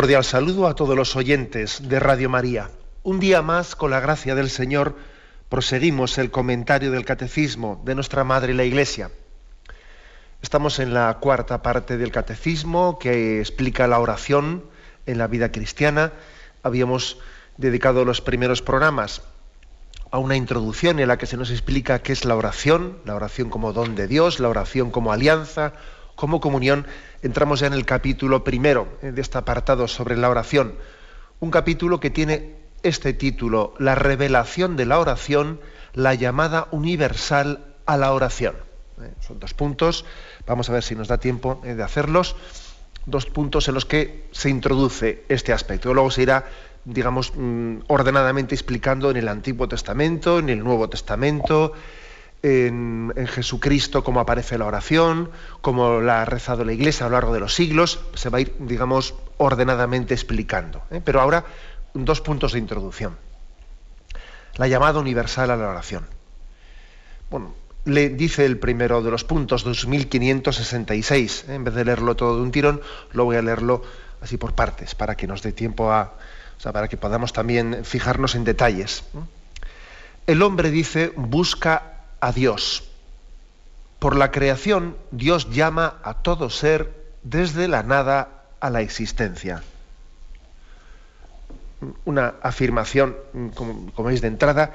Cordial saludo a todos los oyentes de Radio María. Un día más, con la gracia del Señor, proseguimos el comentario del Catecismo de nuestra Madre la Iglesia. Estamos en la cuarta parte del Catecismo que explica la oración en la vida cristiana. Habíamos dedicado los primeros programas a una introducción en la que se nos explica qué es la oración, la oración como don de Dios, la oración como alianza, como comunión, entramos ya en el capítulo primero eh, de este apartado sobre la oración. Un capítulo que tiene este título, La revelación de la oración, la llamada universal a la oración. Eh, son dos puntos, vamos a ver si nos da tiempo eh, de hacerlos, dos puntos en los que se introduce este aspecto. Luego se irá, digamos, mm, ordenadamente explicando en el Antiguo Testamento, en el Nuevo Testamento, en, Jesucristo, cómo aparece la oración, cómo la ha rezado la Iglesia a lo largo de los siglos, se va a ir, digamos, ordenadamente explicando. ¿eh? Pero ahora, dos puntos de introducción. La llamada universal a la oración. Bueno, le dice el primero de los puntos, 2566. ¿eh? En vez de leerlo todo de un tirón, lo voy a leerlo así por partes, para que nos dé tiempo a. O sea, para que podamos también fijarnos en detalles. El hombre dice, busca a Dios. Por la creación, Dios llama a todo ser desde la nada a la existencia. Una afirmación, como, veis de entrada,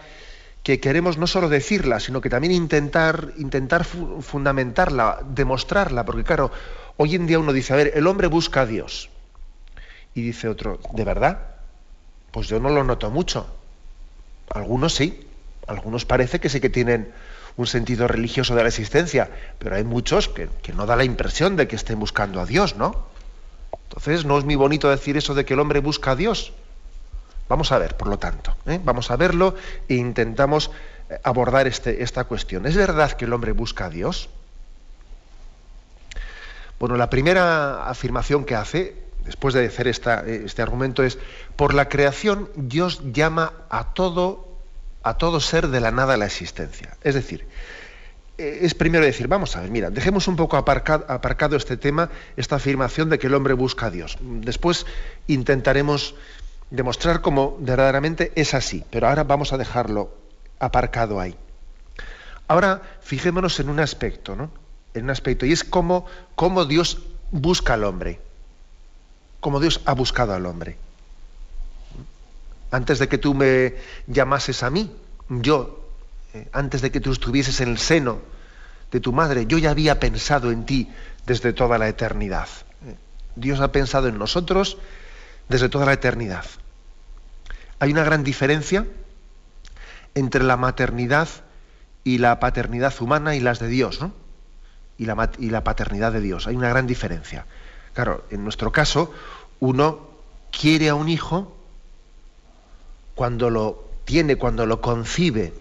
que queremos no solo decirla, sino que también intentar, intentar fundamentarla, demostrarla, porque claro, hoy en día uno dice, a ver, el hombre busca a Dios. Y dice otro, ¿de verdad? Pues yo no lo noto mucho. Algunos sí, algunos parece que sí que tienen un sentido religioso de la existencia, pero hay muchos que, no da la impresión de que estén buscando a Dios, ¿no? Entonces no es muy bonito decir eso de que el hombre busca a Dios. Vamos a ver, por lo tanto, ¿eh? vamos a verlo e intentamos eh, abordar este, esta cuestión. ¿Es verdad que el hombre busca a Dios? Bueno, la primera afirmación que hace, después de hacer este argumento, es, por la creación Dios llama a todo a todo ser de la nada la existencia. Es decir, eh, es primero decir, vamos a ver, mira, dejemos un poco aparcado, este tema, esta afirmación de que el hombre busca a Dios. Después intentaremos demostrar cómo verdaderamente es así, pero ahora vamos a dejarlo aparcado ahí. Ahora fijémonos en un aspecto, ¿no? En un aspecto, y es cómo, cómo Dios busca al hombre, cómo Dios ha buscado al hombre antes de que tú me llamases a mí, yo, eh, antes de que tú estuvieses en el seno de tu madre, yo ya había pensado en ti desde toda la eternidad. Eh, Dios ha pensado en nosotros desde toda la eternidad. Hay una gran diferencia entre la maternidad y la paternidad humana y las de Dios, ¿no? Y la, y la paternidad de Dios. Hay una gran diferencia. Claro, en nuestro caso, uno quiere a un hijo cuando lo tiene, cuando lo concibe.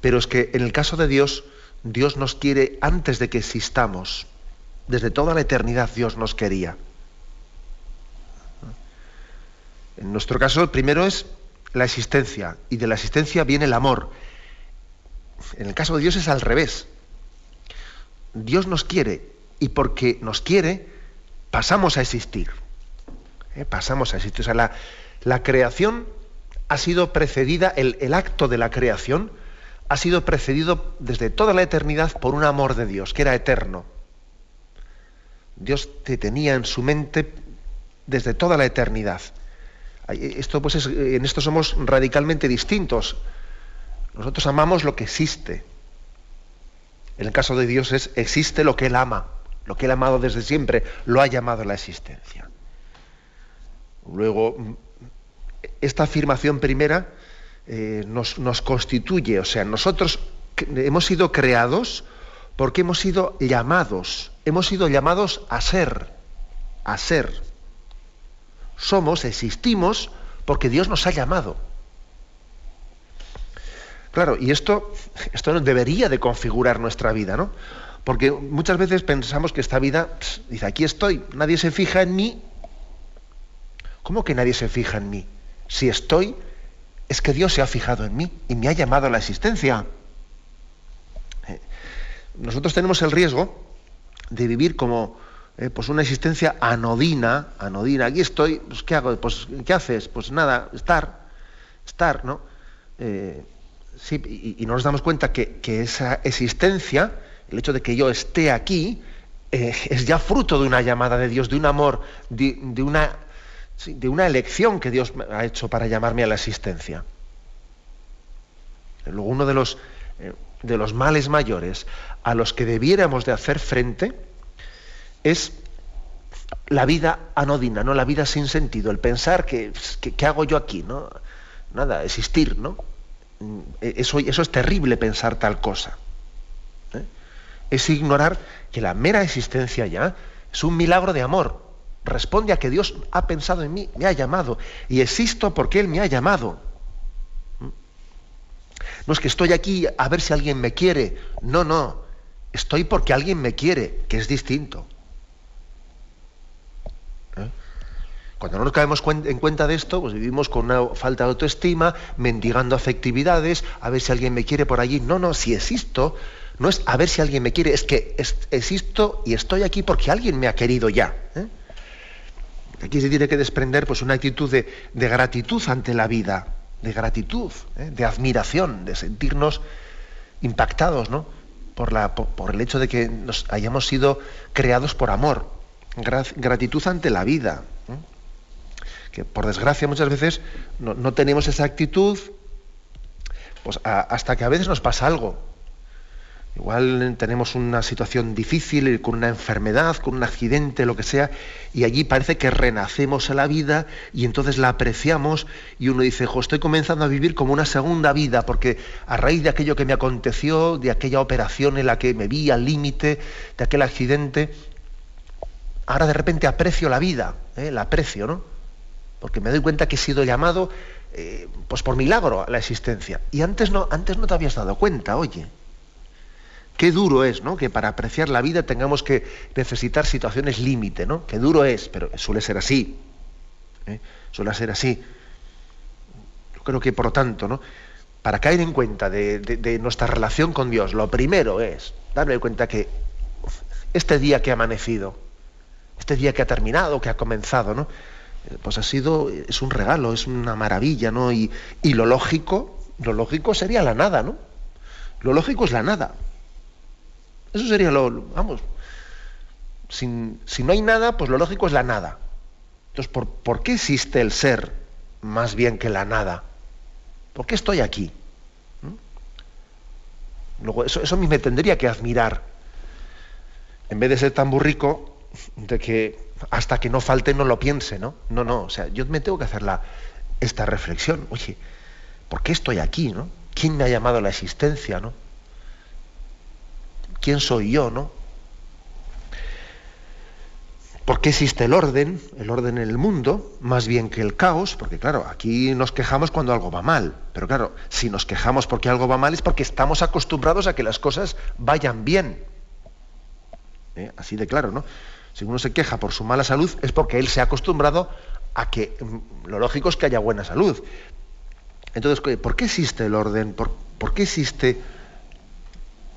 Pero es que en el caso de Dios, Dios nos quiere antes de que existamos. Desde toda la eternidad Dios nos quería. En nuestro caso, el primero es la existencia, y de la existencia viene el amor. En el caso de Dios es al revés. Dios nos quiere, y porque nos quiere, pasamos a existir. ¿Eh? Pasamos a existir. O sea, la, la creación ha sido precedida, el, acto de la creación ha sido precedido desde toda la eternidad por un amor de Dios, que era eterno. Dios te tenía en su mente desde toda la eternidad. Esto, pues en esto somos radicalmente distintos. Nosotros amamos lo que existe. En el caso de Dios es existe lo que Él ama, lo que Él ha amado desde siempre, lo ha llamado la existencia. Luego, esta afirmación primera eh, nos, constituye, o sea, nosotros hemos sido creados porque hemos sido llamados, hemos sido llamados a ser, a ser. Somos, existimos, porque Dios nos ha llamado. Claro, y esto, esto debería de configurar nuestra vida, ¿no? Porque muchas veces pensamos que esta vida, dice, aquí estoy, nadie se fija en mí. ¿Cómo que nadie se fija en mí? Si estoy, es que Dios se ha fijado en mí y me ha llamado a la existencia. Eh, nosotros tenemos el riesgo de vivir como eh, pues una existencia anodina, anodina. Aquí estoy, pues ¿qué hago? Pues ¿qué haces? Pues nada, estar, estar, ¿no? Eh, sí, y, nos damos cuenta que, esa existencia, el hecho de que yo esté aquí, es ya fruto de una llamada de Dios, de un amor, de una de una elección que Dios ha hecho para llamarme a la existencia. Luego uno de los, eh, de los males mayores a los que debiéramos de hacer frente es la vida anodina, ¿no? la vida sin sentido, el pensar que, ¿qué hago yo aquí? ¿no? Nada, existir, ¿no? Mm, eso, eso es terrible pensar tal cosa. ¿eh? Es ignorar que la mera existencia ya es un milagro de amor responde a que Dios ha pensado en mí, me ha llamado, y existo porque Él me ha llamado. ¿Mm? No es que estoy aquí a ver si alguien me quiere, no, no, estoy porque alguien me quiere, que es distinto. ¿Eh? Cuando no nos caemos en cuenta de esto, pues vivimos con una falta de autoestima, mendigando afectividades, a ver si alguien me quiere por allí. No, no, si existo, no es a ver si alguien me quiere, es que existo y estoy aquí porque alguien me ha querido ya. ¿eh? Aquí se tiene que desprender pues, una actitud de, gratitud ante la vida, de gratitud, ¿eh? de admiración, de sentirnos impactados ¿no? por, el hecho de que nos hayamos sido creados por amor, gratitud ante la vida. ¿eh? Que por desgracia muchas veces no, tenemos esa actitud pues, hasta que a veces nos pasa algo. Igual tenemos una situación difícil, con una enfermedad, con un accidente, lo que sea, y allí parece que renacemos a la vida y entonces la apreciamos y uno dice, estoy comenzando a vivir como una segunda vida, porque a raíz de aquello que me aconteció, de aquella operación en la que me vi al límite, de aquel accidente, ahora de repente aprecio la vida, ¿eh? la aprecio, ¿no? Porque me doy cuenta que he sido llamado eh, pues por milagro a la existencia. Y antes no, antes no te habías dado cuenta, oye. Qué duro es, ¿no? Que para apreciar la vida tengamos que necesitar situaciones límite, ¿no? Qué duro es, pero suele ser así. ¿eh? Suele ser así. Yo creo que, por lo tanto, ¿no? Para caer en cuenta de, nuestra relación con Dios, lo primero es darme cuenta que este día que ha amanecido, este día que ha terminado, que ha comenzado, ¿no? Eh, pues ha sido, es un regalo, es una maravilla, ¿no? Y, y lo lógico, lo lógico sería la nada, ¿no? Lo lógico es la nada. Eso sería lo, vamos, si no hay nada, pues lo lógico es la nada. Entonces, ¿por, qué existe el ser más bien que la nada? ¿Por qué estoy aquí? ¿Mm? Luego, eso, eso a mí me tendría que admirar. En vez de ser tan burrico, de que hasta que no falte no lo piense, ¿no? No, no, o sea, yo me tengo que hacer la, esta reflexión. Oye, ¿por qué estoy aquí, no? ¿Quién me ha llamado a la existencia, no? ¿Quién soy yo, no? ¿Por qué existe el orden, el orden en el mundo, más bien que el caos? Porque claro, aquí nos quejamos cuando algo va mal, pero claro, si nos quejamos porque algo va mal es porque estamos acostumbrados a que las cosas vayan bien. ¿Eh? Así de claro, ¿no? Si uno se queja por su mala salud es porque él se ha acostumbrado a que mm, lo lógico es que haya buena salud. Entonces, ¿por qué existe el orden? ¿Por, por qué existe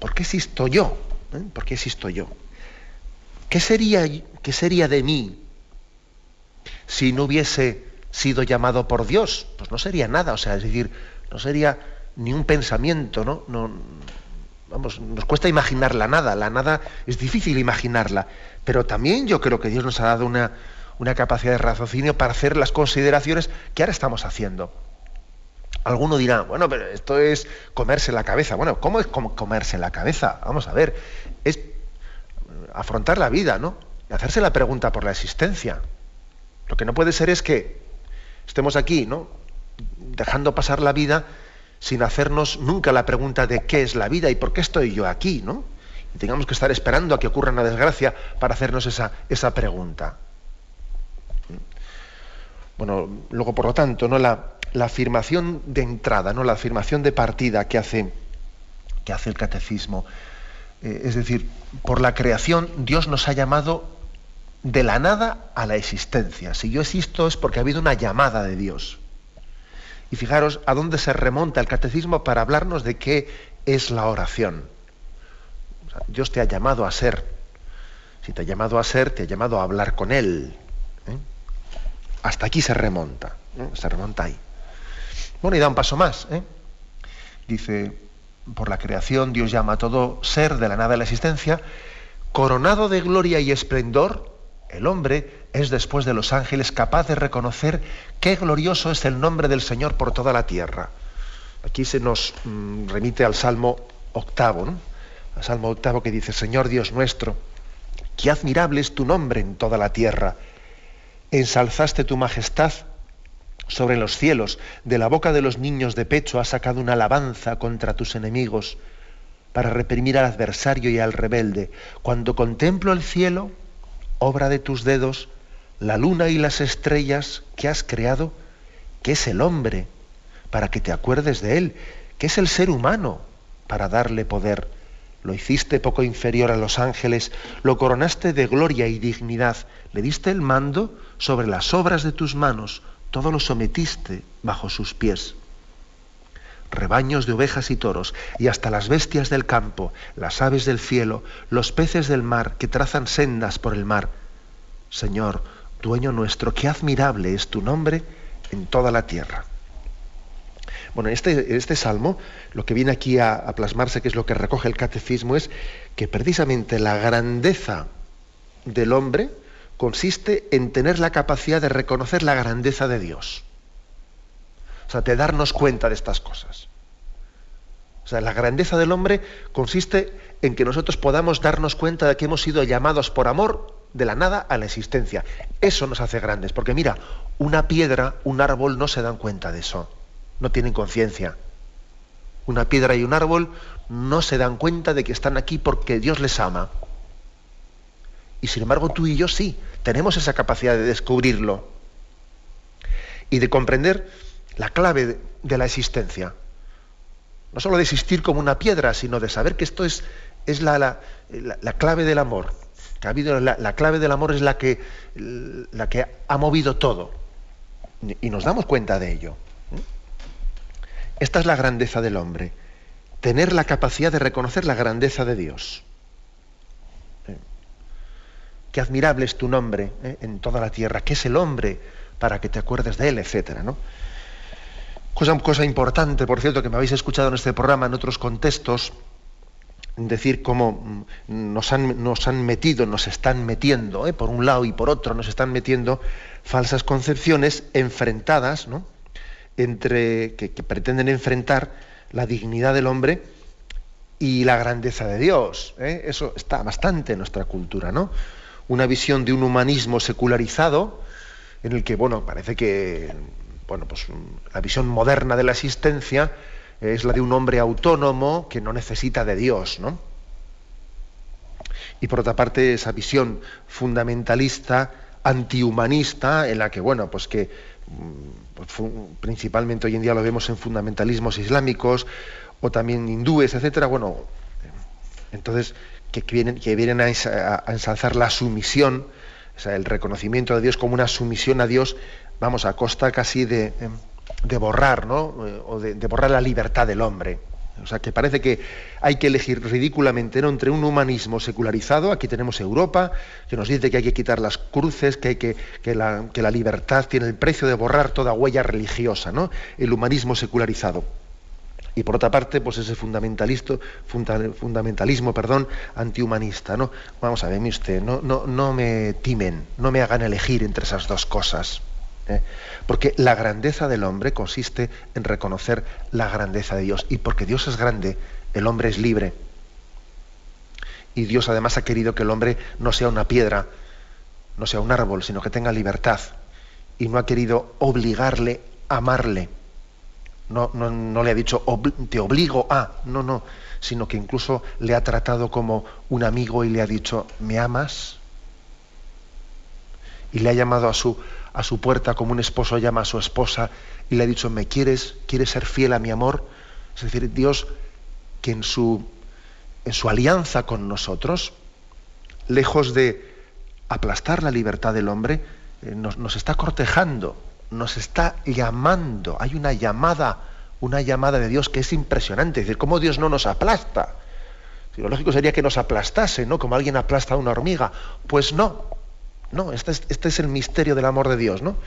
¿por qué existo yo? ¿Eh? ¿Por qué existo yo? ¿Qué sería, ¿Qué sería de mí si no hubiese sido llamado por Dios? Pues no sería nada, o sea, es decir, no sería ni un pensamiento, ¿no? no vamos, nos cuesta imaginar la nada, la nada es difícil imaginarla, pero también yo creo que Dios nos ha dado una, una capacidad de raciocinio para hacer las consideraciones que ahora estamos haciendo. Alguno dirá, bueno, pero esto es comerse la cabeza. Bueno, ¿cómo es comerse la cabeza? Vamos a ver, es afrontar la vida, ¿no? Y hacerse la pregunta por la existencia. Lo que no puede ser es que estemos aquí, ¿no? Dejando pasar la vida sin hacernos nunca la pregunta de qué es la vida y por qué estoy yo aquí, ¿no? Y tengamos que estar esperando a que ocurra una desgracia para hacernos esa, esa pregunta. Bueno, luego, por lo tanto, ¿no? la, afirmación de entrada, ¿no? la afirmación de partida que hace, que hace el catecismo, eh, es decir, por la creación Dios nos ha llamado de la nada a la existencia. Si yo existo es porque ha habido una llamada de Dios. Y fijaros a dónde se remonta el catecismo para hablarnos de qué es la oración. Dios te ha llamado a ser. Si te ha llamado a ser, te ha llamado a hablar con Él. ¿eh? Hasta aquí se remonta. ¿eh? Se remonta ahí. Bueno, y da un paso más. ¿eh? Dice, por la creación Dios llama a todo ser de la nada de la existencia, coronado de gloria y esplendor, el hombre es después de los ángeles capaz de reconocer qué glorioso es el nombre del Señor por toda la tierra. Aquí se nos mm, remite al Salmo octavo, ¿no? al Salmo octavo que dice, Señor Dios nuestro, qué admirable es tu nombre en toda la tierra. Ensalzaste tu majestad sobre los cielos, de la boca de los niños de pecho has sacado una alabanza contra tus enemigos para reprimir al adversario y al rebelde. Cuando contemplo el cielo, obra de tus dedos, la luna y las estrellas que has creado, que es el hombre, para que te acuerdes de él, que es el ser humano, para darle poder. Lo hiciste poco inferior a los ángeles, lo coronaste de gloria y dignidad, le diste el mando sobre las obras de tus manos, todo lo sometiste bajo sus pies. Rebaños de ovejas y toros, y hasta las bestias del campo, las aves del cielo, los peces del mar que trazan sendas por el mar. Señor, dueño nuestro, qué admirable es tu nombre en toda la tierra. Bueno, este, este salmo, lo que viene aquí a, a, plasmarse, que es lo que recoge el catecismo, es que precisamente la grandeza del hombre consiste en tener la capacidad de reconocer la grandeza de Dios. O sea, de darnos cuenta de estas cosas. O sea, la grandeza del hombre consiste en que nosotros podamos darnos cuenta de que hemos sido llamados por amor de la nada a la existencia. Eso nos hace grandes, porque mira, una piedra, un árbol no se dan cuenta de eso, no tienen conciencia. Una piedra y un árbol no se dan cuenta de que están aquí porque Dios les ama. Y sin embargo tú y yo sí, tenemos esa capacidad de descubrirlo y de comprender la clave de la existencia. No solo de existir como una piedra, sino de saber que esto es, es la, la, la clave del amor que ha habido la, clave del amor es la que, la que ha movido todo. Y nos damos cuenta de ello. Esta es la grandeza del hombre. Tener la capacidad de reconocer la grandeza de Dios. Qué admirable es tu nombre ¿eh? en toda la tierra. ¿Qué es el hombre para que te acuerdes de él? Etcétera. ¿no? Cosa, importante, por cierto, que me habéis escuchado en este programa en otros contextos decir cómo mm, nos han, nos han metido, nos están metiendo, ¿eh? por un lado y por otro, nos están metiendo falsas concepciones enfrentadas, ¿no? entre, que, pretenden enfrentar la dignidad del hombre y la grandeza de Dios. ¿eh? Eso está bastante en nuestra cultura, ¿no? Una visión de un humanismo secularizado, en el que, bueno, parece que bueno, pues, la visión moderna de la existencia es la de un hombre autónomo que no necesita de Dios, ¿no? Y por otra parte, esa visión fundamentalista, antihumanista, en la que, bueno, pues que mm, principalmente hoy en día lo vemos en fundamentalismos islámicos o también hindúes, etcétera, bueno, entonces que vienen, que vienen a, ensalzar la sumisión, o sea, el reconocimiento de Dios como una sumisión a Dios, vamos, a costa casi de, de borrar, ¿no? Eh, o de, borrar la libertad del hombre. O sea, que parece que hay que elegir ridículamente entre un humanismo secularizado, aquí tenemos Europa, que nos dice que hay que quitar las cruces, que, hay que, que, la, que la libertad tiene el precio de borrar toda huella religiosa, ¿no? El humanismo secularizado. Y por otra parte, pues ese fundamentalista, fundamentalismo perdón, antihumanista. ¿no? Vamos a ver, usted, no, no, no me timen, no me hagan elegir entre esas dos cosas. ¿eh? Porque la grandeza del hombre consiste en reconocer la grandeza de Dios. Y porque Dios es grande, el hombre es libre. Y Dios además ha querido que el hombre no sea una piedra, no sea un árbol, sino que tenga libertad. Y no ha querido obligarle a amarle. No, no, le ha dicho te obligo a, no, no, sino que incluso le ha tratado como un amigo y le ha dicho, ¿me amas? Y le ha llamado a su, a su puerta como un esposo llama a su esposa y le ha dicho, ¿me quieres? ¿Quieres ser fiel a mi amor? Es decir, Dios que en su, en su alianza con nosotros, lejos de aplastar la libertad del hombre, eh, nos, nos, está cortejando, nos está llamando. Hay una llamada, una llamada de Dios que es impresionante. Es decir, cómo Dios no nos aplasta. Si lo lógico sería que nos aplastase, ¿no? Como alguien aplasta a una hormiga. Pues no, no, este es, este es el misterio del amor de Dios, ¿no?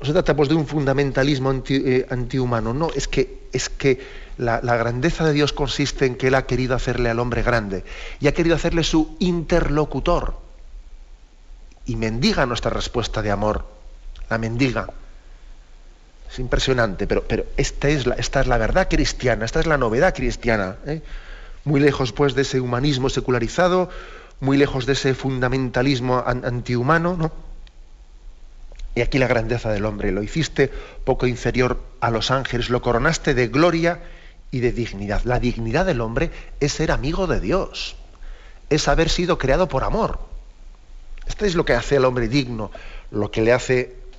No se trata pues, de un fundamentalismo eh, antihumano, no, es que, es que la, grandeza de Dios consiste en que Él ha querido hacerle al hombre grande y ha querido hacerle su interlocutor. Y mendiga nuestra respuesta de amor, la mendiga. Es impresionante, pero, pero esta, es la, esta es la verdad cristiana, esta es la novedad cristiana. ¿eh? Muy lejos pues de ese humanismo secularizado, muy lejos de ese fundamentalismo antihumano, ¿no? Y aquí la grandeza del hombre, lo hiciste poco inferior a los ángeles, lo coronaste de gloria y de dignidad. La dignidad del hombre es ser amigo de Dios, es haber sido creado por amor. Esto es lo que hace al hombre digno, lo que le hace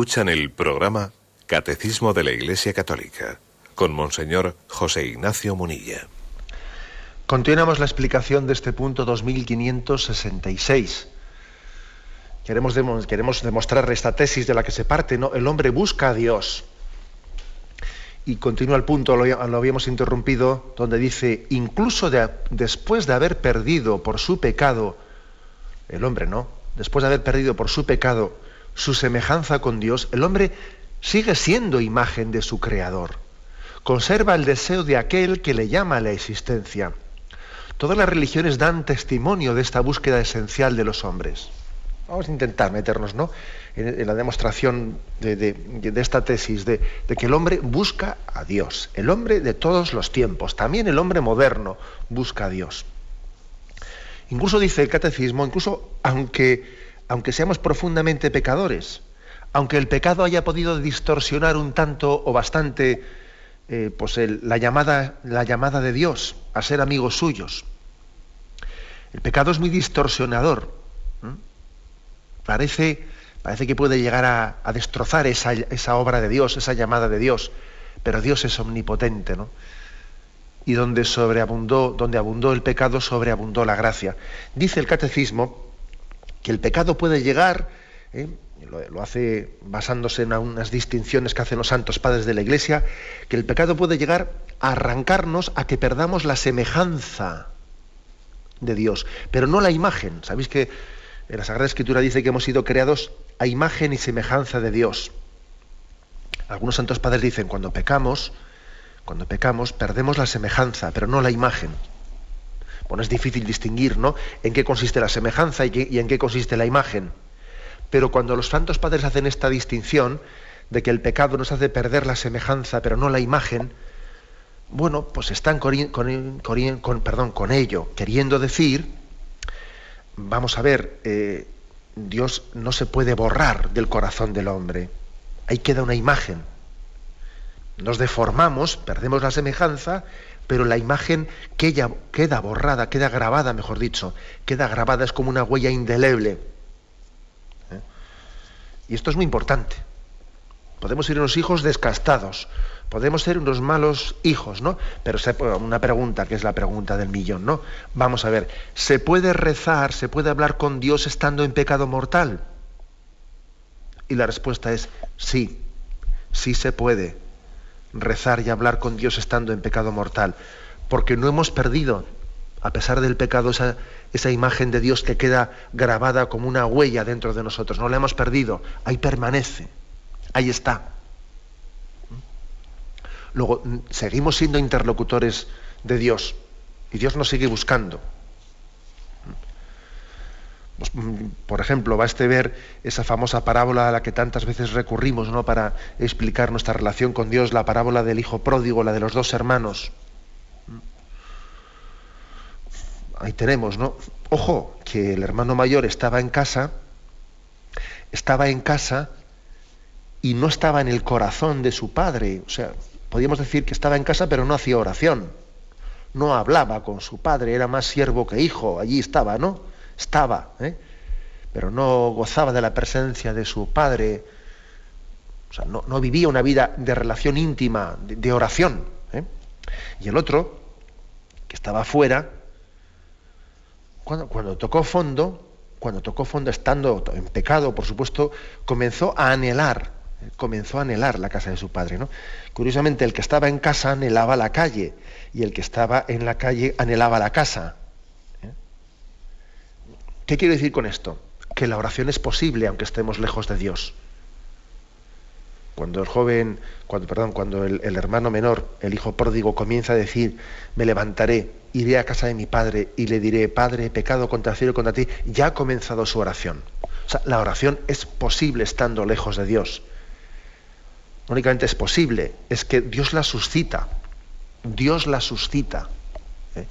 Escuchan el programa Catecismo de la Iglesia Católica con Monseñor José Ignacio Munilla. Continuamos la explicación de este punto 2566. Queremos, queremos demostrar esta tesis de la que se parte, ¿no? El hombre busca a Dios. Y continúa el punto, lo, lo habíamos interrumpido, donde dice, incluso de, después de haber perdido por su pecado, el hombre, ¿no? Después de haber perdido por su pecado su semejanza con Dios, el hombre sigue siendo imagen de su Creador. Conserva el deseo de aquel que le llama a la existencia. Todas las religiones dan testimonio de esta búsqueda esencial de los hombres. Vamos a intentar meternos ¿no? en, la demostración de, de esta tesis de, que el hombre busca a Dios. El hombre de todos los tiempos, también el hombre moderno busca a Dios. Incluso dice el catecismo, incluso aunque aunque seamos profundamente pecadores, aunque el pecado haya podido distorsionar un tanto o bastante eh, pues la, llamada, la llamada de Dios a ser amigos suyos. El pecado es muy distorsionador. Parece, parece que puede llegar a, destrozar esa, esa, obra de Dios, esa llamada de Dios, pero Dios es omnipotente, ¿no? Y donde sobreabundó, donde abundó el pecado, sobreabundó la gracia. Dice el catecismo que el pecado puede llegar, ¿eh? lo, hace basándose en unas distinciones que hacen los santos padres de la Iglesia, que el pecado puede llegar a arrancarnos a que perdamos la semejanza de Dios, pero no la imagen. Sabéis que en la Sagrada Escritura dice que hemos sido creados a imagen y semejanza de Dios. Algunos santos padres dicen, cuando pecamos, cuando pecamos, perdemos la semejanza, pero no la imagen. Bueno, es difícil distinguir, ¿no? En qué consiste la semejanza y, en qué consiste la imagen. Pero cuando los santos padres hacen esta distinción, de que el pecado nos hace perder la semejanza, pero no la imagen, bueno, pues están con, con, perdón, con ello, queriendo decir, vamos a ver, eh, Dios no se puede borrar del corazón del hombre. Ahí queda una imagen. Nos deformamos, perdemos la semejanza, pero la imagen queda, queda borrada, queda grabada, mejor dicho, queda grabada, es como una huella indeleble. ¿Eh? Y esto es muy importante. Podemos ser unos hijos descastados, podemos ser unos malos hijos, ¿no? Pero una pregunta, que es la pregunta del millón, ¿no? Vamos a ver, ¿se puede rezar, se puede hablar con Dios estando en pecado mortal? Y la respuesta es sí, sí se puede rezar y hablar con Dios estando en pecado mortal, porque no hemos perdido, a pesar del pecado, esa, esa imagen de Dios que queda grabada como una huella dentro de nosotros, no la hemos perdido, ahí permanece. Ahí está. Luego, seguimos siendo interlocutores de Dios y Dios nos sigue buscando. Pues, mm, por ejemplo, va este ver esa famosa parábola a la que tantas veces recurrimos ¿no? para explicar nuestra relación con Dios, la parábola del hijo pródigo, la de los dos hermanos. Ahí tenemos, ¿no? Ojo, que el hermano mayor estaba en casa, estaba en casa y no estaba en el corazón de su padre. O sea, podríamos decir que estaba en casa pero no hacía oración. No hablaba con su padre, era más siervo que hijo. Allí estaba, ¿no? Estaba, ¿eh? pero no gozaba de la presencia de su padre. O sea, no, vivía una vida de relación íntima, de, oración. ¿eh? Y el otro, que estaba afuera, cuando, cuando tocó fondo, cuando tocó fondo estando en pecado, por supuesto, comenzó a anhelar comenzó a anhelar la casa de su padre. ¿no? Curiosamente, el que estaba en casa anhelaba la calle y el que estaba en la calle anhelaba la casa. ¿Qué quiero decir con esto? Que la oración es posible aunque estemos lejos de Dios. Cuando el joven, cuando, perdón, cuando el, el hermano menor, el hijo pródigo, comienza a decir, me levantaré, iré a casa de mi padre y le diré, Padre, he pecado contra el cielo y contra ti, ya ha comenzado su oración. O sea, la oración es posible estando lejos de Dios únicamente es posible, es que Dios la suscita. Dios la suscita. ¿eh?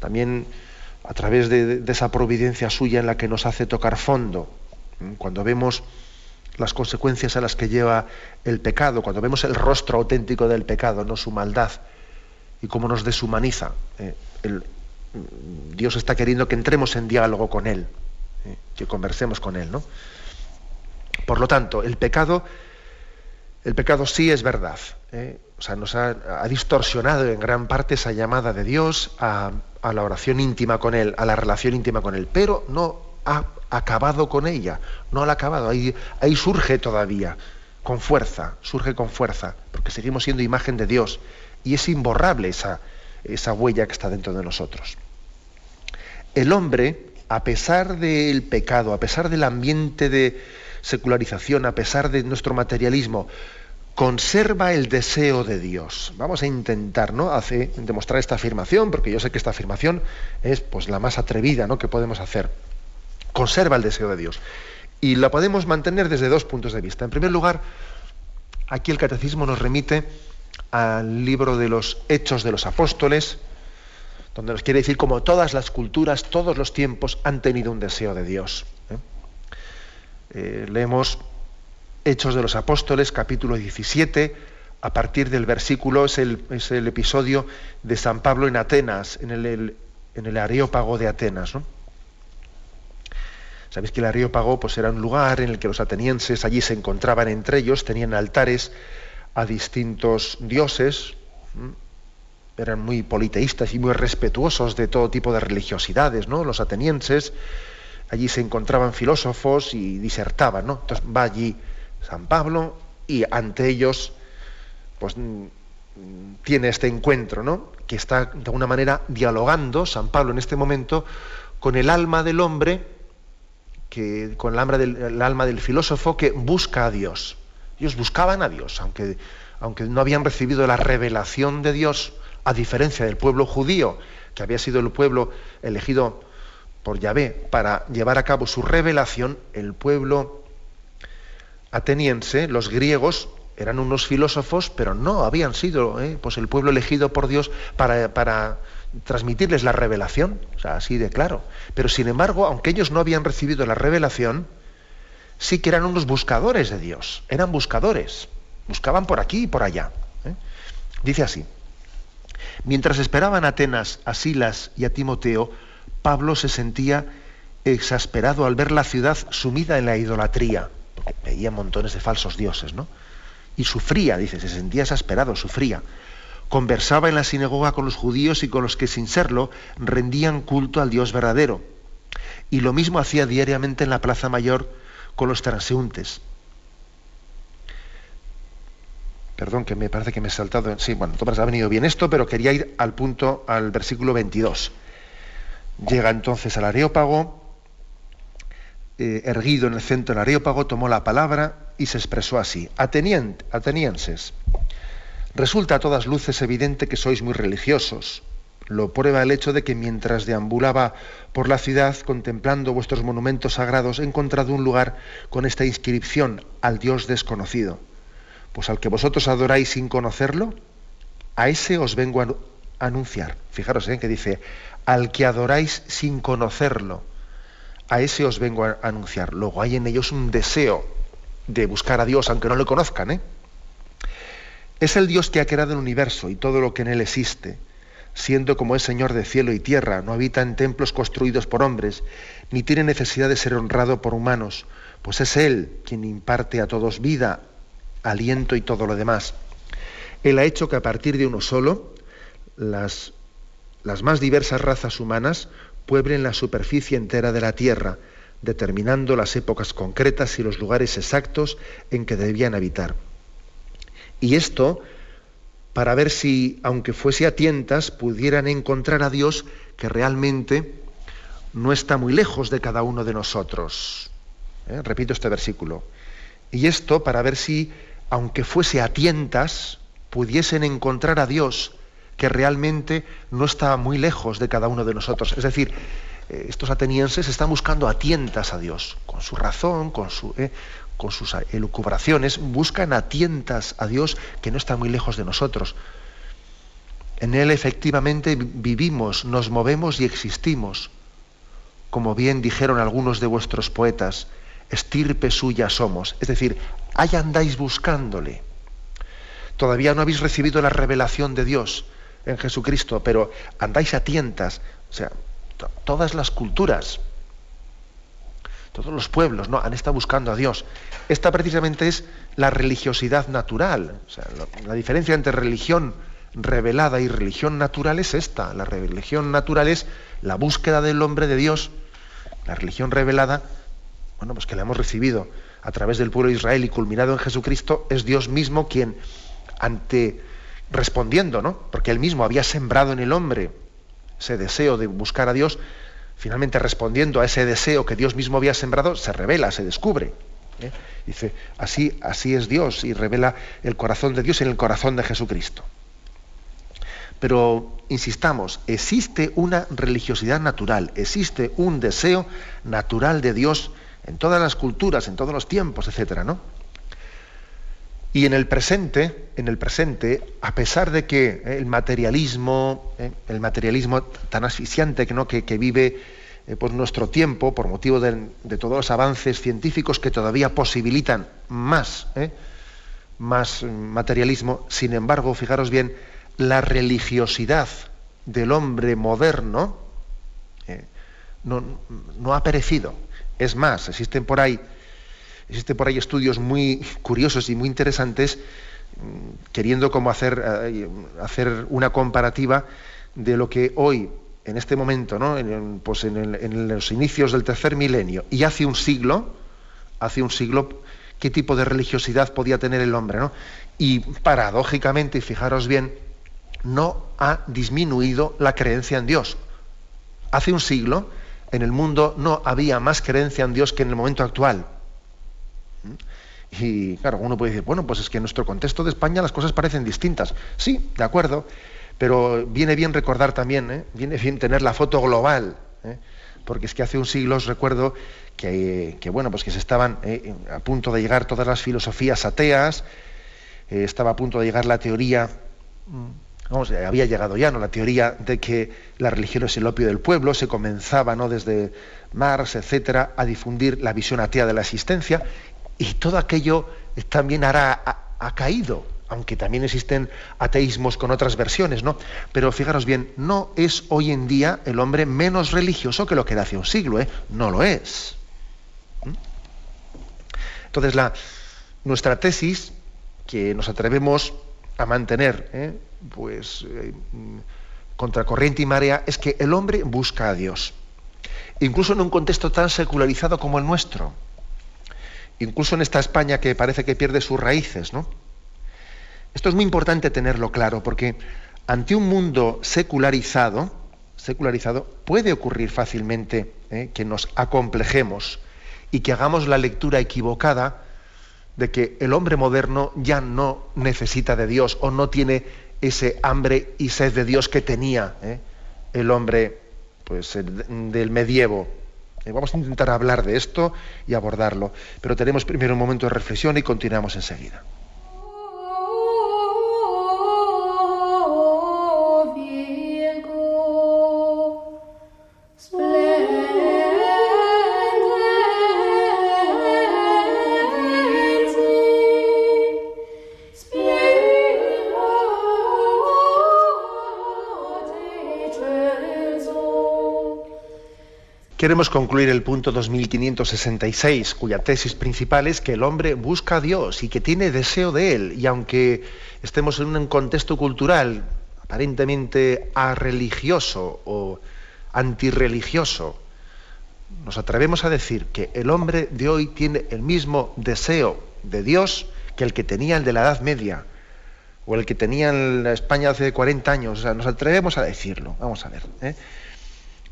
También a través de, esa providencia suya en la que nos hace tocar fondo, ¿eh? cuando vemos las consecuencias a las que lleva el pecado, cuando vemos el rostro auténtico del pecado, no su maldad, y cómo nos deshumaniza. ¿eh? Dios está queriendo que entremos en diálogo con Él, que conversemos con Él. ¿no? Por lo tanto, el pecado el pecado sí es verdad. ¿eh? O sea, nos ha, distorsionado en gran parte esa llamada de Dios a, la oración íntima con Él, a la relación íntima con Él, pero no ha acabado con ella, no la ha acabado, ahí, ahí surge todavía, con fuerza, surge con fuerza, porque seguimos siendo imagen de Dios y es imborrable esa, esa huella que está dentro de nosotros. El hombre, a pesar del pecado, a pesar del ambiente de, secularización, a pesar de nuestro materialismo, conserva el deseo de Dios. Vamos a intentar ¿no? Hace, demostrar esta afirmación, porque yo sé que esta afirmación es pues, la más atrevida ¿no? que podemos hacer. Conserva el deseo de Dios. Y la podemos mantener desde dos puntos de vista. En primer lugar, aquí el catecismo nos remite al libro de los Hechos de los Apóstoles, donde nos quiere decir como todas las culturas, todos los tiempos han tenido un deseo de Dios. Eh, leemos Hechos de los Apóstoles, capítulo 17, a partir del versículo, es el, es el episodio de San Pablo en Atenas, en el, en el Areópago de Atenas. Sabéis que el Areópago pues, era un lugar en el que los atenienses allí se encontraban entre ellos, tenían altares a distintos dioses, eran muy politeístas y muy respetuosos de todo tipo de religiosidades, ¿no? Los atenienses, allí se encontraban filósofos y disertaban, ¿no? Entonces va allí San Pablo y ante ellos pues mm, tiene este encuentro, ¿no? Que está de alguna manera dialogando San Pablo en este momento con el alma del hombre, que, con el alma del, el alma del filósofo que busca a Dios. Ellos buscaban a Dios, aunque, aunque no habían recibido la revelación de Dios, a diferencia del pueblo judío, que había sido el pueblo elegido por Yahvé para llevar a cabo su revelación, el pueblo ateniense, los griegos eran unos filósofos, pero no habían sido ¿eh? pues el pueblo elegido por Dios para, para, transmitirles la revelación, o sea, así de claro. Pero sin embargo, aunque ellos no habían recibido la revelación, sí que eran unos buscadores de Dios, eran buscadores, buscaban por aquí y por allá. ¿eh? Dice así, mientras esperaban a Atenas, a Silas y a Timoteo, Pablo se sentía exasperado al ver la ciudad sumida en la idolatría, porque veía montones de falsos dioses, ¿no? Y sufría, dice, se sentía exasperado, sufría. Conversaba en la sinagoga con los judíos y con los que sin serlo rendían culto al Dios verdadero. Y lo mismo hacía diariamente en la Plaza Mayor con los transeúntes. Perdón, que me parece que me he saltado. Sí, bueno, Tomás ha venido bien esto, pero quería ir al punto, al versículo 22. Llega entonces al Areópago, eh, erguido en el centro del Areópago, tomó la palabra y se expresó así: Atenienses, resulta a todas luces evidente que sois muy religiosos. Lo prueba el hecho de que mientras deambulaba por la ciudad contemplando vuestros monumentos sagrados he encontrado un lugar con esta inscripción al Dios desconocido. Pues al que vosotros adoráis sin conocerlo, a ese os vengo a anunciar. Fijaros en ¿eh? que dice, al que adoráis sin conocerlo, a ese os vengo a anunciar. Luego hay en ellos un deseo de buscar a Dios aunque no le conozcan. ¿eh? Es el Dios que ha creado el universo y todo lo que en él existe, siendo como es Señor de cielo y tierra, no habita en templos construidos por hombres, ni tiene necesidad de ser honrado por humanos, pues es Él quien imparte a todos vida, aliento y todo lo demás. Él ha hecho que a partir de uno solo, las las más diversas razas humanas pueblen la superficie entera de la Tierra, determinando las épocas concretas y los lugares exactos en que debían habitar. Y esto para ver si, aunque fuese a tientas, pudieran encontrar a Dios que realmente no está muy lejos de cada uno de nosotros. ¿Eh? Repito este versículo. Y esto para ver si, aunque fuese a tientas, pudiesen encontrar a Dios que realmente no está muy lejos de cada uno de nosotros. Es decir, eh, estos atenienses están buscando a tientas a Dios, con su razón, con, su, eh, con sus elucubraciones, buscan a tientas a Dios que no está muy lejos de nosotros. En Él efectivamente vivimos, nos movemos y existimos. Como bien dijeron algunos de vuestros poetas, estirpe suya somos. Es decir, ahí andáis buscándole. Todavía no habéis recibido la revelación de Dios, en Jesucristo, pero andáis a tientas, o sea, todas las culturas, todos los pueblos, ¿no? Han estado buscando a Dios. Esta precisamente es la religiosidad natural. O sea, la diferencia entre religión revelada y religión natural es esta. La religión natural es la búsqueda del hombre de Dios. La religión revelada, bueno, pues que la hemos recibido a través del pueblo de Israel y culminado en Jesucristo, es Dios mismo quien ante respondiendo, ¿no? Porque él mismo había sembrado en el hombre ese deseo de buscar a Dios, finalmente respondiendo a ese deseo que Dios mismo había sembrado, se revela, se descubre. ¿eh? Dice, así, así es Dios y revela el corazón de Dios en el corazón de Jesucristo. Pero, insistamos, existe una religiosidad natural, existe un deseo natural de Dios en todas las culturas, en todos los tiempos, etcétera, ¿no? Y en el presente, en el presente, a pesar de que eh, el materialismo, eh, el materialismo tan asfixiante que, ¿no? que, vive eh, por nuestro tiempo, por motivo de, todos los avances científicos que todavía posibilitan más, más materialismo, sin embargo, fijaros bien, la religiosidad del hombre moderno no, no ha perecido. Es más, existen por ahí Existen por ahí estudios muy curiosos y muy interesantes mm, queriendo como hacer, eh, hacer una comparativa de lo que hoy, en este momento, ¿no? en, pues en, los inicios del tercer milenio y hace un siglo, hace un siglo, qué tipo de religiosidad podía tener el hombre. ¿no? Y paradójicamente, y fijaros bien, no ha disminuido la creencia en Dios. Hace un siglo, en el mundo no había más creencia en Dios que en el momento actual. Y claro, uno puede decir, bueno, pues es que en nuestro contexto de España las cosas parecen distintas. Sí, de acuerdo, pero viene bien recordar también, ¿eh? viene bien tener la foto global ¿eh? porque es que hace un siglo os recuerdo que, bueno, pues que se estaban eh, a punto de llegar todas las filosofías ateas, estaba a punto de llegar la teoría, mm, vamos, había llegado ya, ¿no? La teoría de que la religión es el opio del pueblo, se comenzaba, ¿no? Desde Marx, etcétera, a difundir la visión atea de la existencia, y todo aquello también hará, ha caído aunque también existen ateísmos con otras versiones, ¿no? Pero fijaros bien, no es hoy en día el hombre menos religioso que lo que era hace un siglo, ¿eh? No lo es. ¿Mm? Entonces, la, nuestra tesis, que nos atrevemos a mantener, ¿eh? pues eh, y marea, es que el hombre busca a Dios. Incluso en un contexto tan secularizado como el nuestro. Incluso en esta España que parece que pierde sus raíces, ¿no? Esto es muy importante tenerlo claro porque ante un mundo secularizado, secularizado puede ocurrir fácilmente ¿eh? que nos acomplejemos y que hagamos la lectura equivocada de que el hombre moderno ya no necesita de Dios o no tiene ese hambre y sed de Dios que tenía ¿eh? el hombre pues, del medievo. Eh, vamos a intentar hablar de esto y abordarlo, pero tenemos primero un momento de reflexión y continuamos enseguida. Queremos concluir el punto 2566, cuya tesis principal es que el hombre busca a Dios y que tiene deseo de Él. Y aunque estemos en un contexto cultural aparentemente arreligioso o antirreligioso, nos atrevemos a decir que el hombre de hoy tiene el mismo deseo de Dios que el que tenía el de la Edad Media o el que tenía en España hace 40 años. O sea, nos atrevemos a decirlo. Vamos a ver. ¿eh?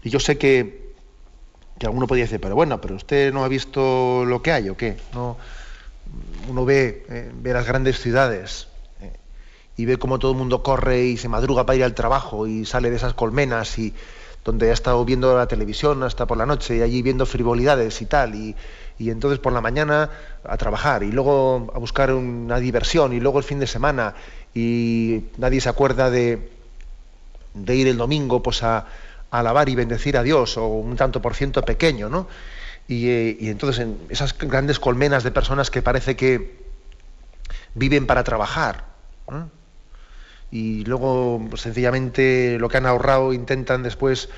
Y yo sé que que alguno podría decir, pero bueno, pero usted no ha visto lo que hay o qué. No, uno ve, eh, las grandes ciudades eh, y ve cómo todo el mundo corre y se madruga para ir al trabajo y sale de esas colmenas y donde ha estado viendo la televisión hasta por la noche y allí viendo frivolidades y tal y, y entonces por la mañana a trabajar y luego a buscar una diversión y luego el fin de semana y nadie se acuerda de, de ir el domingo pues a alabar y bendecir a Dios, o un tanto por ciento pequeño, ¿no? Y, eh, entonces en esas grandes colmenas de personas que parece que viven para trabajar, y luego sencillamente lo que han ahorrado intentan después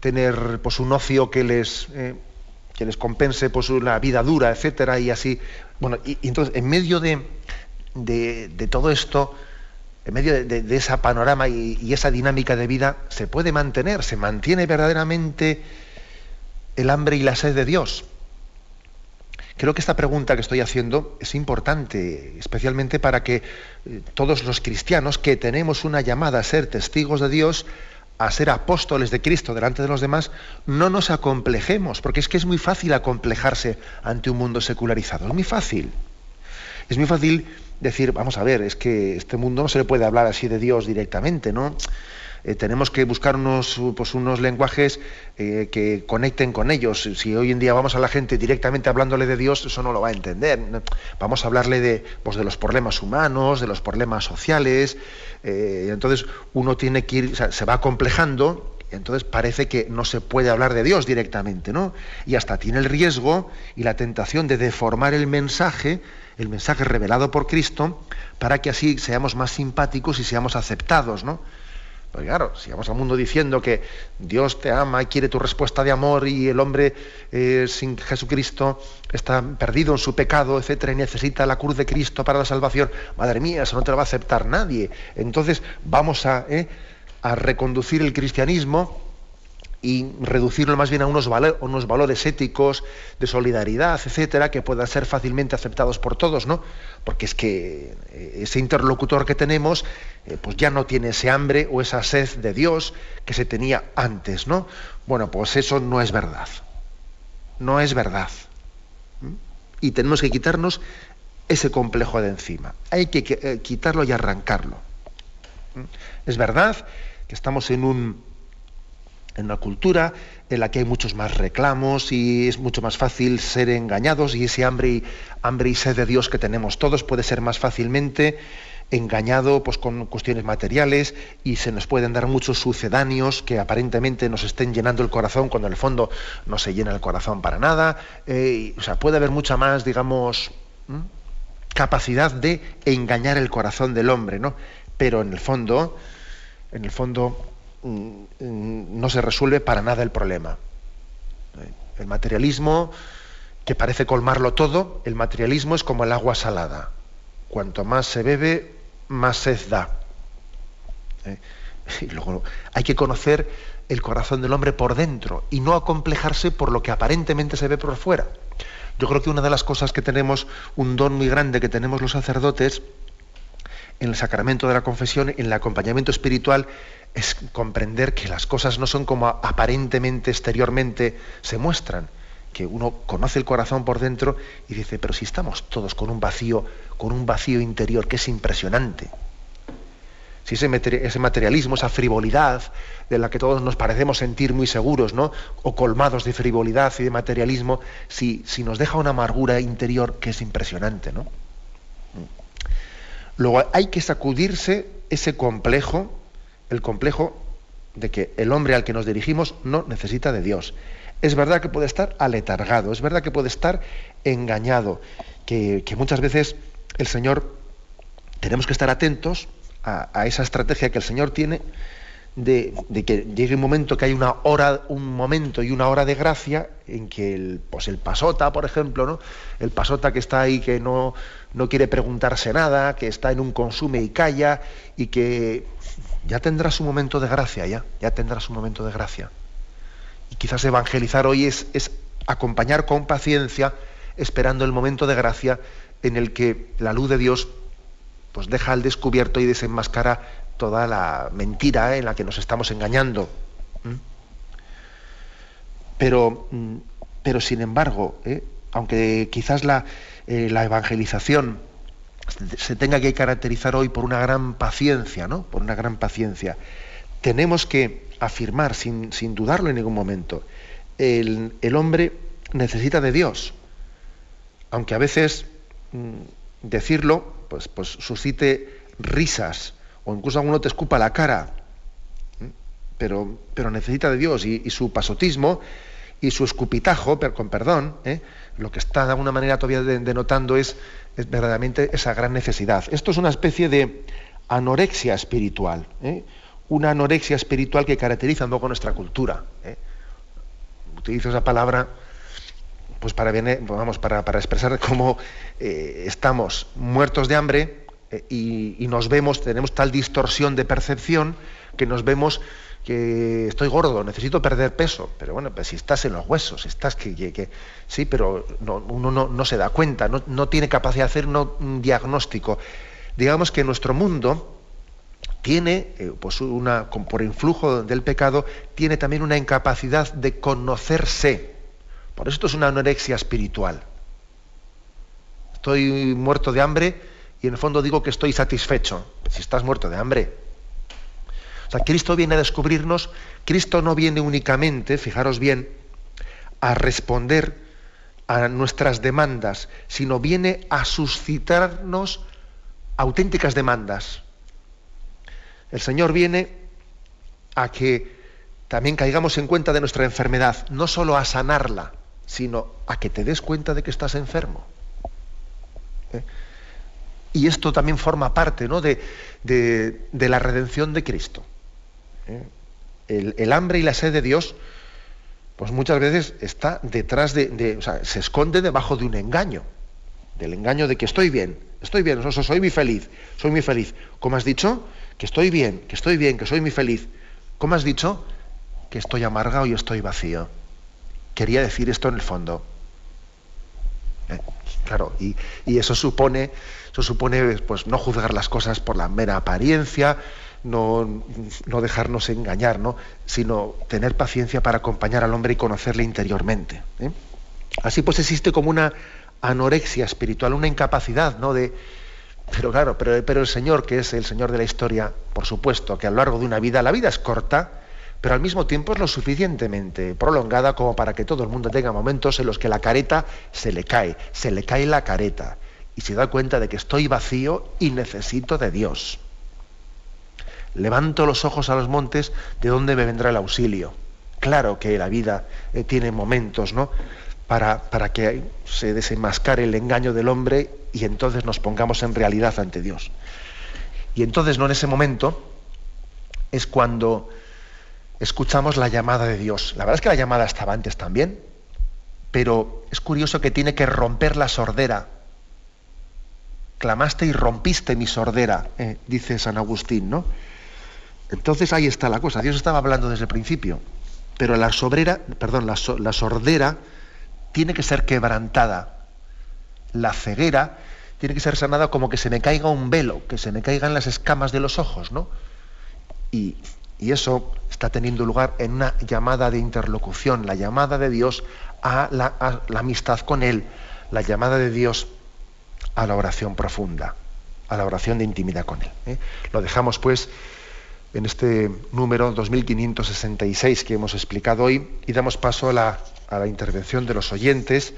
tener pues un ocio que les eh, que les compense pues una vida dura, etcétera, y así. Bueno, y, entonces en medio de, de todo esto, en medio de, ese panorama y, esa dinámica de vida, se puede mantener, se mantiene verdaderamente el hambre y la sed de Dios. Creo que esta pregunta que estoy haciendo es importante, especialmente para que eh, todos los cristianos que tenemos una llamada a ser testigos de Dios, a ser apóstoles de Cristo delante de los demás, no nos acomplejemos, porque es que es muy fácil acomplejarse ante un mundo secularizado, es muy fácil. Es muy fácil decir, vamos a ver, es que este mundo no se le puede hablar así de Dios directamente, ¿no? Eh, tenemos que buscar unos, pues, unos lenguajes eh, que conecten con ellos. Si hoy en día vamos a la gente directamente hablándole de Dios, eso no lo va a entender. Vamos a hablarle de, pues, de los problemas humanos, de los problemas sociales. Eh, entonces uno tiene que ir, se va complejando entonces parece que no se puede hablar de Dios directamente, ¿no? Y hasta tiene el riesgo y la tentación de deformar el mensaje el mensaje revelado por Cristo para que así seamos más simpáticos y seamos aceptados, ¿no? Porque claro, si vamos al mundo diciendo que Dios te ama y quiere tu respuesta de amor y el hombre eh, sin Jesucristo está perdido en su pecado, etcétera, y necesita la cruz de Cristo para la salvación, madre mía, eso no te lo va a aceptar nadie. Entonces vamos a, eh, a reconducir el cristianismo y reducirlo más bien a unos, unos, valores éticos de solidaridad, etcétera, que puedan ser fácilmente aceptados por todos, ¿no? Porque es que eh, ese interlocutor que tenemos, eh, pues ya no tiene ese hambre o esa sed de Dios que se tenía antes, ¿no? Bueno, pues eso no es verdad. No es verdad. ¿Mm? Y tenemos que quitarnos ese complejo de encima. Hay que eh, quitarlo y arrancarlo. ¿Mm? Es verdad que estamos en un en una cultura en la que hay muchos más reclamos y es mucho más fácil ser engañados y ese hambre y, hambre y sed de Dios que tenemos todos puede ser más fácilmente engañado pues, con cuestiones materiales y se nos pueden dar muchos sucedáneos que aparentemente nos estén llenando el corazón cuando en el fondo no se llena el corazón para nada. Eh, o sea, puede haber mucha más, digamos, capacidad de engañar el corazón del hombre, ¿no? Pero en el fondo, en el fondo no se resuelve para nada el problema. El materialismo, que parece colmarlo todo, el materialismo es como el agua salada. Cuanto más se bebe, más sed da. ¿Eh? Y luego hay que conocer el corazón del hombre por dentro y no acomplejarse por lo que aparentemente se ve por fuera. Yo creo que una de las cosas que tenemos, un don muy grande que tenemos los sacerdotes, en el sacramento de la confesión, en el acompañamiento espiritual, es comprender que las cosas no son como aparentemente, exteriormente se muestran, que uno conoce el corazón por dentro y dice, pero si estamos todos con un vacío, con un vacío interior que es impresionante. Si ese, materialismo, esa frivolidad de la que todos nos parecemos sentir muy seguros, ¿no? O colmados de frivolidad y de materialismo, si, si nos deja una amargura interior que es impresionante, ¿no? Luego hay que sacudirse ese complejo, el complejo de que el hombre al que nos dirigimos no necesita de Dios es verdad que puede estar aletargado, es verdad que puede estar engañado, que, muchas veces el Señor, tenemos que estar atentos a, esa estrategia que el Señor tiene de, que llegue un momento que hay una hora, un momento y una hora de gracia en que el, pues el pasota, por ejemplo, ¿no? el pasota que está ahí que no, no quiere preguntarse nada, que está en un consume y calla y que ya tendrá su momento de gracia, ya, ya tendrá su momento de gracia. Y quizás evangelizar hoy es, es acompañar con paciencia, esperando el momento de gracia en el que la luz de Dios pues deja al descubierto y desenmascara toda la mentira en la que nos estamos engañando. Pero, mm, pero sin embargo, ¿eh? aunque quizás la, eh, la, evangelización se tenga que caracterizar hoy por una gran paciencia, ¿no? Por una gran paciencia, tenemos que afirmar sin, dudarlo en ningún momento, el, hombre necesita de Dios, aunque a veces mm, decirlo pues, pues suscite risas o incluso alguno te escupa la cara, pero, pero necesita de Dios y, su pasotismo y su escupitajo, con perdón, ¿eh? Lo que está de alguna manera todavía denotando es, verdaderamente esa gran necesidad. Esto es una especie de anorexia espiritual. ¿eh? una anorexia espiritual que caracteriza un poco nuestra cultura. ¿eh? Utilizo esa palabra pues para, vamos, para, expresar cómo eh, estamos muertos de hambre y, nos vemos, tenemos tal distorsión de percepción que nos vemos que estoy gordo, necesito perder peso, pero bueno, pues si estás en los huesos, estás que, sí, pero uno no, se da cuenta, no, no tiene capacidad de hacer un diagnóstico. Digamos que nuestro mundo, tiene, eh, pues una, por influjo del pecado, tiene también una incapacidad de conocerse. Por eso esto es una anorexia espiritual. Estoy muerto de hambre y en el fondo digo que estoy satisfecho. Si estás muerto de hambre. Sea, Cristo viene a descubrirnos, Cristo no viene únicamente, fijaros bien, a responder a nuestras demandas, sino viene a suscitarnos auténticas demandas. El Señor viene a que también caigamos en cuenta de nuestra enfermedad, no solo a sanarla, sino a que te des cuenta de que estás enfermo. ¿Eh? Y esto también forma parte ¿no? de, la redención de Cristo. ¿Eh? El, hambre y la sed de Dios, pues muchas veces está detrás de, o sea, se esconde debajo de un engaño, del engaño de que estoy bien, estoy bien, soy muy feliz, soy muy feliz. ¿Cómo has dicho? que estoy bien, que estoy bien, que soy muy feliz. ¿Cómo has dicho? Que estoy amargado y estoy vacío. Quería decir esto en el fondo. Eh, claro, y, eso supone, eso supone pues, no juzgar las cosas por la mera apariencia, no, dejarnos engañar, ¿no? sino tener paciencia para acompañar al hombre y conocerle interiormente. ¿eh? Así pues existe como una anorexia espiritual, una incapacidad ¿no? de, pero claro, pero, pero el Señor, que es el Señor de la historia, por supuesto, que a lo largo de una vida, la vida es corta, pero al mismo tiempo es lo suficientemente prolongada como para que todo el mundo tenga momentos en los que la careta se le cae, se le cae la careta y se da cuenta de que estoy vacío y necesito de Dios. Levanto los ojos a los montes, ¿de dónde me vendrá el auxilio? Claro que la vida eh, tiene momentos, ¿no? Para, para que se desenmascare el engaño del hombre y entonces nos pongamos en realidad ante Dios. Y entonces, ¿no? En ese momento es cuando escuchamos la llamada de Dios. La verdad es que la llamada estaba antes también, pero es curioso que tiene que romper la sordera. Clamaste y rompiste mi sordera, eh, dice San Agustín, ¿no? Entonces ahí está la cosa. Dios estaba hablando desde el principio, pero la sobrera, perdón, la, sordera tiene que ser quebrantada. La ceguera tiene que ser sanada como que se me caiga un velo, que se me caigan las escamas de los ojos, ¿no? Y, eso está teniendo lugar en una llamada de interlocución, la llamada de Dios a la, amistad con Él, la llamada de Dios a la oración profunda, a la oración de intimidad con Él. ¿eh? Lo dejamos pues en este número 2566 que hemos explicado hoy y damos paso a la, intervención de los oyentes.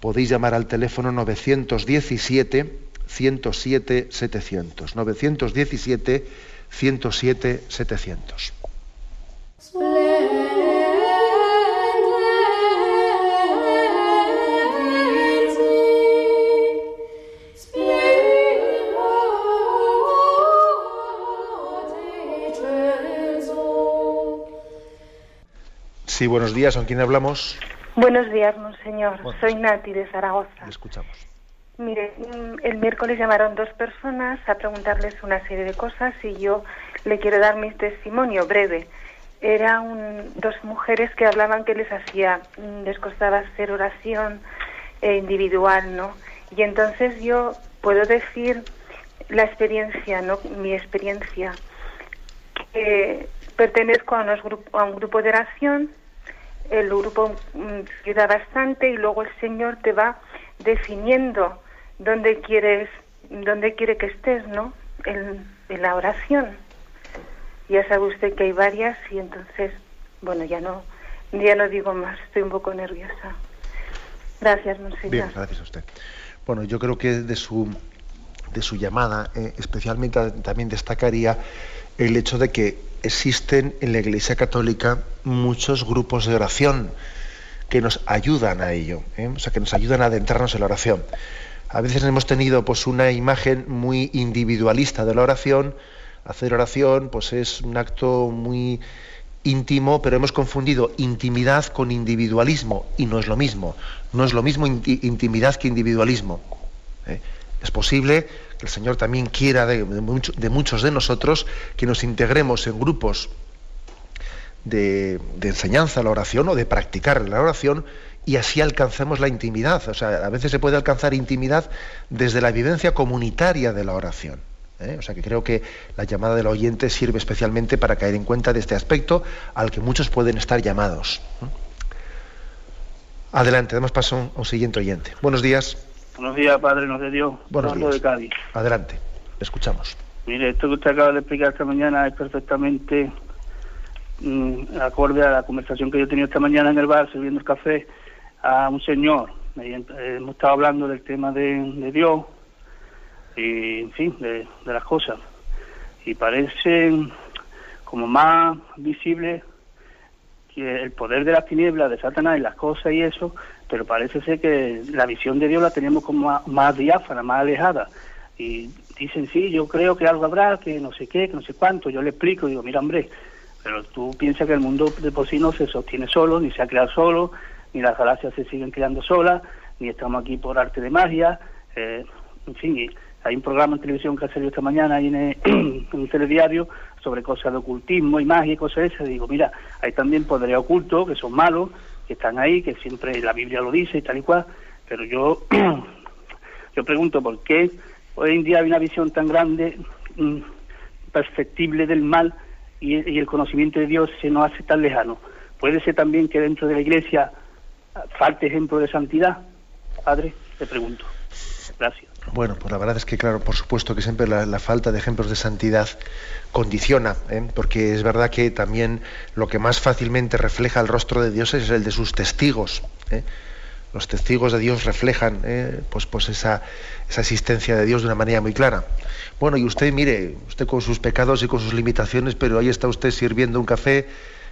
Podéis llamar al teléfono 917 107 700. 917 107 700. Sí, buenos días. ¿Con quién hablamos? Buenos días, monseñor. Soy Nati de Zaragoza. Le escuchamos. Mire, mm, el miércoles llamaron dos personas a preguntarles una serie de cosas y yo le quiero dar mi testimonio breve. Eran dos mujeres que hablaban que les hacía, mm, les costaba hacer oración eh, individual, ¿no? Y entonces yo puedo decir la experiencia, ¿no? Mi experiencia. pertenezco a, a un grupo de oración, el grupo mm, ayuda bastante y luego el Señor te va definiendo dónde quieres, dónde quiere que estés, ¿no? En, la oración. Ya sabe usted que hay varias y entonces, bueno, ya no, ya no digo más, estoy un poco nerviosa. Gracias, monseñor. Bien, gracias a usted. Bueno, yo creo que de su, de su llamada, eh, especialmente también destacaría el hecho de que existen en la Iglesia Católica muchos grupos de oración que nos ayudan a ello, ¿eh? o sea, que nos ayudan a adentrarnos en la oración. A veces hemos tenido pues una imagen muy individualista de la oración. Hacer oración pues es un acto muy íntimo, pero hemos confundido intimidad con individualismo y no es lo mismo. No es lo mismo intimidad que individualismo. ¿eh? Es posible el Señor también quiera de, muchos de nosotros que nos integremos en grupos de, enseñanza a la oración o de practicar la oración y así alcancemos la intimidad. O sea, a veces se puede alcanzar intimidad desde la vivencia comunitaria de la oración. ¿eh? O sea que creo que la llamada del oyente sirve especialmente para caer en cuenta de este aspecto al que muchos pueden estar llamados. Adelante, damos paso a un siguiente oyente. Buenos días. Buenos días, Padre, nos de Dios. Buenos días. de Cádiz. Adelante, escuchamos. Mire, esto que usted acaba de explicar esta mañana es perfectamente mm, acorde a la conversación que yo he tenido esta mañana en el bar, sirviendo el café a un señor. Hemos estado hablando del tema de, Dios y, en fin, de, las cosas. Y parece como más visible que el poder de las tinieblas, de Satanás y las cosas y eso, pero parece ser que la visión de Dios la tenemos como más, diáfana, más alejada. Y dicen, sí, yo creo que algo habrá, que no sé qué, que no sé cuánto. Yo le explico, digo, mira, hombre, pero tú piensas que el mundo de por sí no se sostiene solo, ni se ha creado solo, ni las galaxias se siguen creando solas, ni estamos aquí por arte de magia. Eh, en fin, hay un programa en televisión que ha salido esta mañana ahí en, un telediario sobre cosas de ocultismo y magia y cosas esas. Digo, mira, hay también poderes ocultos que son malos, que están ahí, que siempre la Biblia lo dice y tal y cual. Pero yo, yo pregunto por qué hoy en día hay una visión tan grande, mm, perceptible del mal y, y el conocimiento de Dios se nos hace tan lejano. Puede ser también que dentro de la iglesia falte ejemplo de santidad? Padre, te pregunto. Gracias. Bueno, pues la verdad es que, claro, por supuesto que siempre la, falta de ejemplos de santidad condiciona, ¿eh? porque es verdad que también lo que más fácilmente refleja el rostro de Dios es el de sus testigos. ¿eh? Los testigos de Dios reflejan ¿eh? pues, pues esa, esa existencia de Dios de una manera muy clara. Bueno, y usted, mire, usted con sus pecados y con sus limitaciones, pero ahí está usted sirviendo un café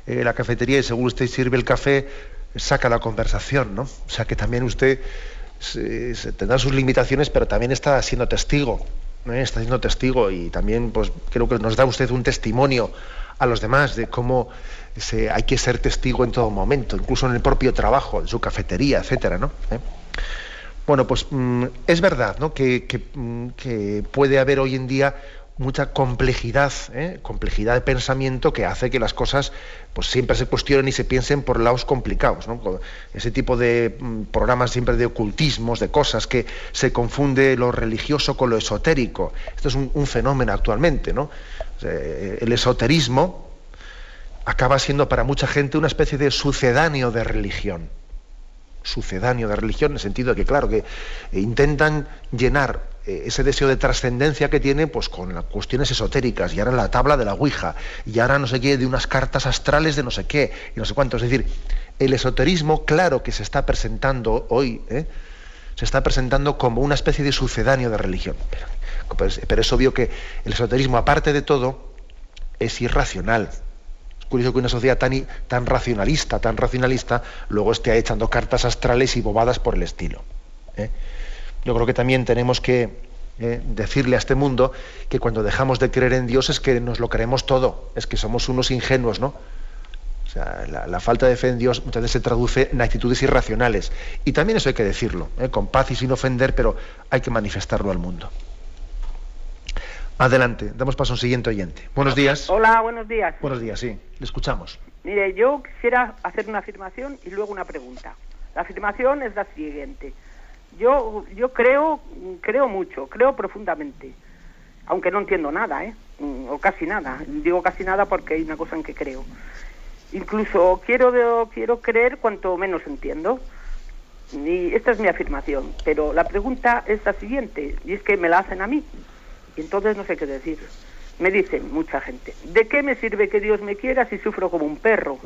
en la cafetería y según usted sirve el café, saca la conversación, ¿no? O sea que también usted tendrá sus limitaciones, pero también está siendo testigo, ¿eh? está siendo testigo y también pues creo que nos da usted un testimonio a los demás de cómo hay que ser testigo en todo momento, incluso en el propio trabajo, en su cafetería, etcétera, ¿no? ¿Eh? Bueno, pues mm, es verdad ¿no? mm, que, puede haber hoy en día mucha complejidad, ¿eh? complejidad de pensamiento que hace que las cosas pues siempre se cuestionen y se piensen por lados complicados. Ese tipo de mm, programas siempre de ocultismos, de cosas que se confunde lo religioso con lo esotérico. Esto es un, fenómeno actualmente. ¿no? el esoterismo acaba siendo para mucha gente una especie de sucedáneo de religión sucedáneo de religión, en el sentido de que, claro, que intentan llenar eh, ese deseo de trascendencia que tiene pues con las cuestiones esotéricas, y ahora la tabla de la Ouija, y ahora no sé qué, de unas cartas astrales de no sé qué, y no sé cuánto. Es decir, el esoterismo, claro que se está presentando hoy, ¿eh? se está presentando como una especie de sucedáneo de religión. Pero, es obvio que el esoterismo, aparte de todo, es irracional curioso que una sociedad tan, tan racionalista, tan racionalista, luego esté echando cartas astrales y bobadas por el estilo. ¿eh? Yo creo que también tenemos que ¿eh? decirle a este mundo que cuando dejamos de creer en Dios es que nos lo creemos todo, es que somos unos ingenuos, ¿no? O sea, la, falta de fe en Dios muchas veces se traduce en actitudes irracionales. Y también eso hay que decirlo, ¿eh? con paz y sin ofender, pero hay que manifestarlo al mundo. Adelante, damos paso a un siguiente oyente. Buenos días. Hola, buenos días. Buenos días, sí, le escuchamos. Mire, yo quisiera hacer una afirmación y luego una pregunta. La afirmación es la siguiente. Yo, yo creo, creo mucho, creo profundamente, aunque no entiendo nada, ¿eh? Mm, o casi nada. Digo casi nada porque hay una cosa en que creo. Incluso quiero, quiero creer cuanto menos entiendo. Y esta es mi afirmación. Pero la pregunta es la siguiente, y es que me la hacen a mí. Y entonces no sé qué decir. Me dicen mucha gente, ¿de qué me sirve que Dios me quiera si sufro como un perro?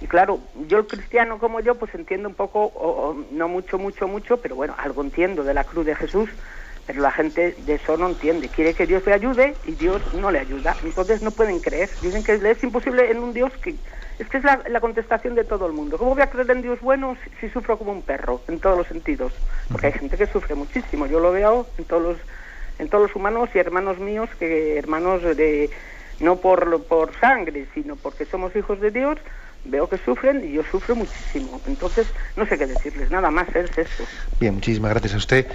Y claro, yo el cristiano como yo, pues entiendo un poco, no mucho, mucho, mucho, pero bueno, algo entiendo de la cruz de Jesús, pero la gente de eso no entiende. Quiere que Dios le ayude y Dios no le ayuda. Entonces no pueden creer. Dicen que es imposible en un Dios que... Es que es la, la contestación de todo el mundo. ¿Cómo voy a creer en Dios bueno si, si, sufro como un perro, en todos los sentidos? Porque hay gente que sufre muchísimo. Yo lo veo en todos los en todos los humanos y hermanos míos, que hermanos de no por, por sangre, sino porque somos hijos de Dios, veo que sufren y yo sufro muchísimo. Entonces, no sé qué decirles, nada más es eso. Bien, muchísimas gracias a usted.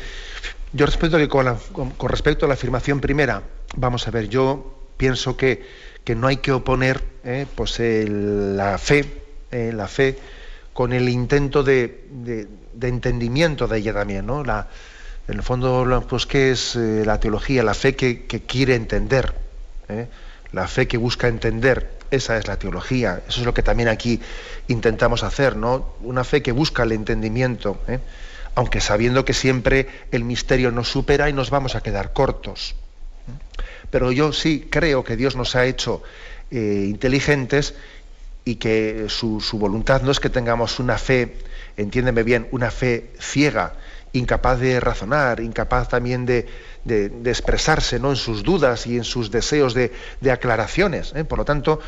Yo respeto que con, con, respecto a la afirmación primera, vamos a ver, yo pienso que, que no hay que oponer eh, pues la fe, eh, la fe con el intento de, de, entendimiento de ella también, ¿no? La, en el fondo, pues, ¿qué es eh, la teología? La fe que, quiere entender, la fe que busca entender, esa es la teología. Eso es lo que también aquí intentamos hacer, ¿no? Una fe que busca el entendimiento, ¿eh? aunque sabiendo que siempre el misterio nos supera y nos vamos a quedar cortos. Pero yo sí creo que Dios nos ha hecho inteligentes y que su, su voluntad no es que tengamos una fe, entiéndeme bien, una fe ciega, incapaz de razonar, incapaz también de, expresarse ¿no? en sus dudas y en sus deseos de, aclaraciones. ¿eh? Por lo tanto,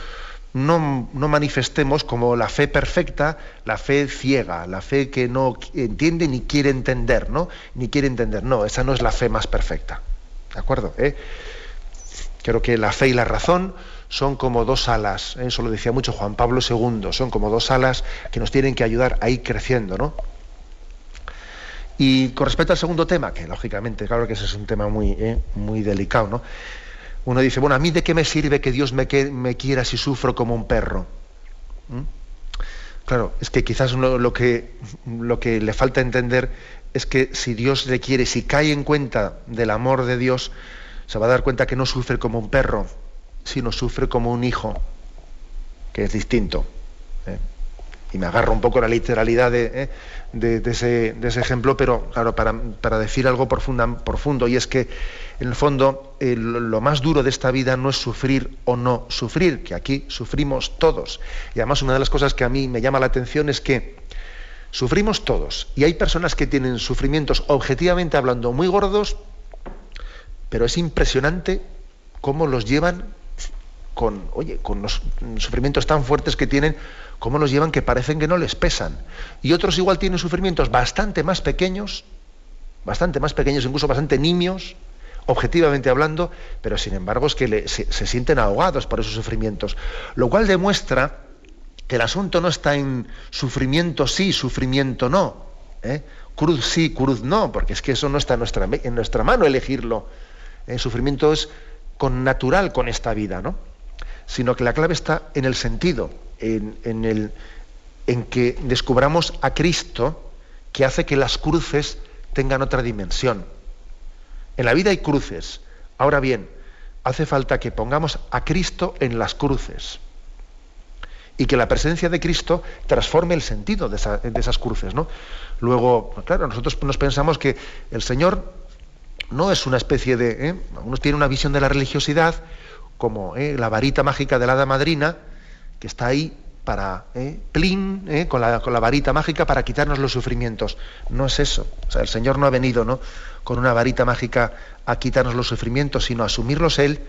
no, manifestemos como la fe perfecta, la fe ciega, la fe que no entiende ni quiere entender, ¿no? Ni quiere entender. No, esa no es la fe más perfecta. ¿De acuerdo? ¿Eh? Creo que la fe y la razón son como dos alas, ¿eh? eso lo decía mucho Juan Pablo II, son como dos alas que nos tienen que ayudar a ir creciendo, ¿no? Y con respecto al segundo tema, que lógicamente, claro que ese es un tema muy, eh, muy delicado, ¿no? Uno dice, bueno, ¿a mí de qué me sirve que Dios me, me quiera si sufro como un perro? ¿Mm? Claro, es que quizás lo, que, lo que le falta entender es que si Dios le quiere, si cae en cuenta del amor de Dios, se va a dar cuenta que no sufre como un perro, sino sufre como un hijo, que es distinto. ¿Eh? y me agarro un poco la literalidad de, eh, ese, ejemplo, pero claro, para, decir algo profundo, y es que en el fondo lo más duro de esta vida no es sufrir o no sufrir, que aquí sufrimos todos. Y además una de las cosas que a mí me llama la atención es que sufrimos todos, y hay personas que tienen sufrimientos objetivamente hablando muy gordos, pero es impresionante cómo los llevan con, oye, con los sufrimientos tan fuertes que tienen, cómo los llevan que parecen que no les pesan. Y otros igual tienen sufrimientos bastante más pequeños, bastante más pequeños, incluso bastante nimios, objetivamente hablando, pero sin embargo es que se, sienten ahogados por esos sufrimientos. Lo cual demuestra que el asunto no está en sufrimiento sí, sufrimiento no. ¿eh? Cruz sí, cruz no, porque es que eso no está en nuestra, en nuestra mano elegirlo. El sufrimiento es con natural con esta vida, ¿no? sino que la clave está en el sentido, en, el, en que descubramos a Cristo que hace que las cruces tengan otra dimensión. En la vida hay cruces. Ahora bien, hace falta que pongamos a Cristo en las cruces y que la presencia de Cristo transforme el sentido de, esas cruces. ¿no? Luego, claro, nosotros nos pensamos que el Señor no es una especie de... ¿eh? Algunos tienen una visión de la religiosidad como ¿eh? la varita mágica de la hada madrina, que está ahí para, ¿eh? plin, ¿eh? con, la, con, la, varita mágica para quitarnos los sufrimientos. No es eso. El Señor no ha venido ¿no? con una varita mágica a quitarnos los sufrimientos, sino a asumirlos Él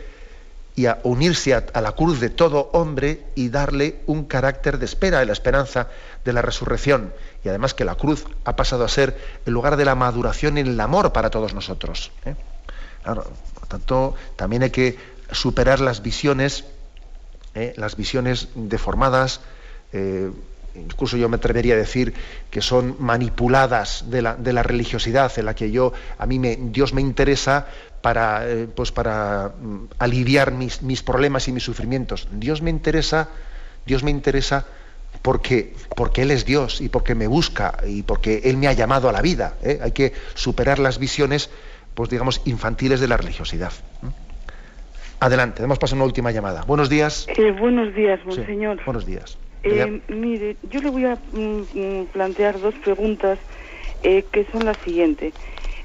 y a unirse a, la cruz de todo hombre y darle un carácter de espera, de la esperanza de la resurrección. Y además que la cruz ha pasado a ser el lugar de la maduración en el amor para todos nosotros. Claro, por tanto, también hay que superar las visiones, eh, las visiones deformadas, eh, incluso yo me atrevería a decir que son manipuladas de la, religiosidad, en la que yo, a mí me, Dios me interesa para, eh, pues para mm, aliviar mis, mis, problemas y mis sufrimientos. Dios me interesa, Dios me interesa porque, porque Él es Dios y porque me busca y porque Él me ha llamado a la vida. Hay que superar las visiones, pues digamos, infantiles de la religiosidad. Adelante, damos paso a una última llamada. Buenos días. Eh, buenos días, monseñor. buenos días. Eh, mire, yo le voy a mm, mm, plantear dos preguntas eh, que son las siguientes.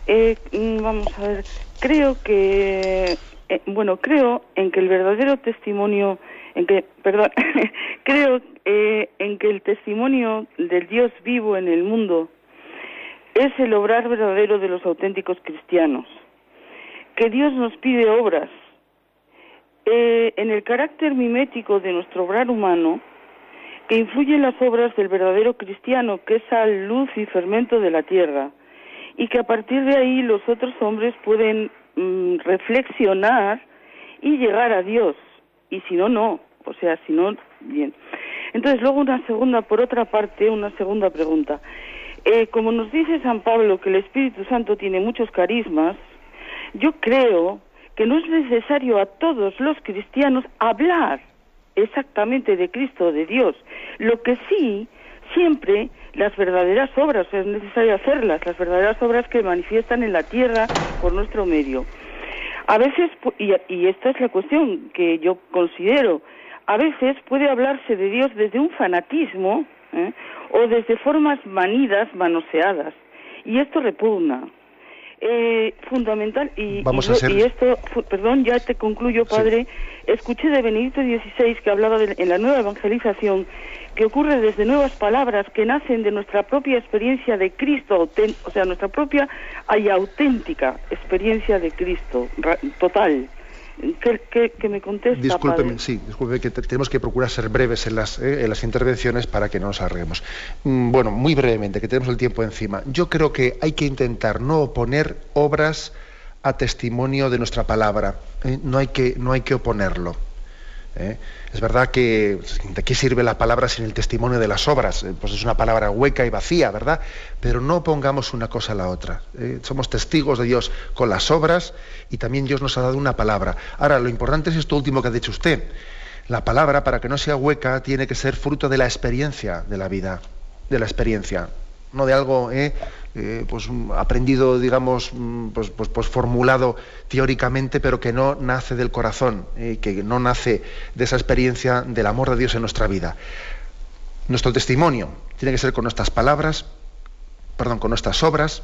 Mm, vamos a ver, creo que, bueno, creo en que el verdadero testimonio, en que, perdón, creo en que el testimonio del Dios vivo en el mundo es el obrar verdadero de los auténticos cristianos. Que Dios nos pide obras eh, en el carácter mimético de nuestro obrar humano, que influye en las obras del verdadero cristiano, que es sal, luz y fermento de la tierra, y que a partir de ahí los otros hombres pueden mm, reflexionar y llegar a Dios, y si no, no, o sea, si no, bien. Entonces, luego una segunda, por otra parte, una segunda pregunta. Eh, como nos dice San Pablo que el Espíritu Santo tiene muchos carismas, yo creo que no es necesario a todos los cristianos hablar exactamente de Cristo, de Dios. Lo que sí, siempre las verdaderas obras, es necesario hacerlas, las verdaderas obras que manifiestan en la tierra por nuestro medio. A veces, y, y esta es la cuestión que yo considero, a veces puede hablarse de Dios desde un fanatismo ¿eh? o desde formas manidas, manoseadas, y esto repugna. Eh, fundamental y, y, esto, perdón, ya te concluyo, padre. Escuché de Benedicto XVI que hablaba en la nueva evangelización que ocurre desde nuevas palabras que nacen de nuestra propia experiencia de Cristo, o sea, nuestra propia y auténtica experiencia de Cristo, total. Que, me contesta. Discúlpeme, sí, discúlpeme que tenemos que procurar ser breves en las, eh, en las intervenciones para que no nos arreguemos. Mm, bueno, muy brevemente, que tenemos el tiempo encima. Yo creo que hay que intentar no oponer obras a testimonio de nuestra palabra. Eh, no, hay que, no hay que oponerlo. ¿Eh? Es verdad que de qué sirve la palabra sin el testimonio de las obras. Eh, pues es una palabra hueca y vacía, ¿verdad? Pero no pongamos una cosa a la otra. ¿eh? Somos testigos de Dios con las obras y también Dios nos ha dado una palabra. Ahora, lo importante es esto último que ha dicho usted. La palabra, para que no sea hueca, tiene que ser fruto de la experiencia de la vida, de la experiencia no de algo eh, eh, pues, aprendido, digamos, mm, pues, pues, pues, formulado teóricamente, pero que no nace del corazón, eh, que no nace de esa experiencia del amor de Dios en nuestra vida. Nuestro testimonio tiene que ser con nuestras palabras, perdón, con nuestras obras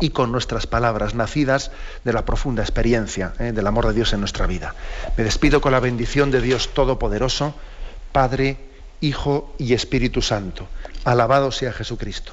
y con nuestras palabras nacidas de la profunda experiencia ¿eh? del amor de Dios en nuestra vida. Me despido con la bendición de Dios Todopoderoso, Padre, Hijo y Espíritu Santo. Alabado sea Jesucristo.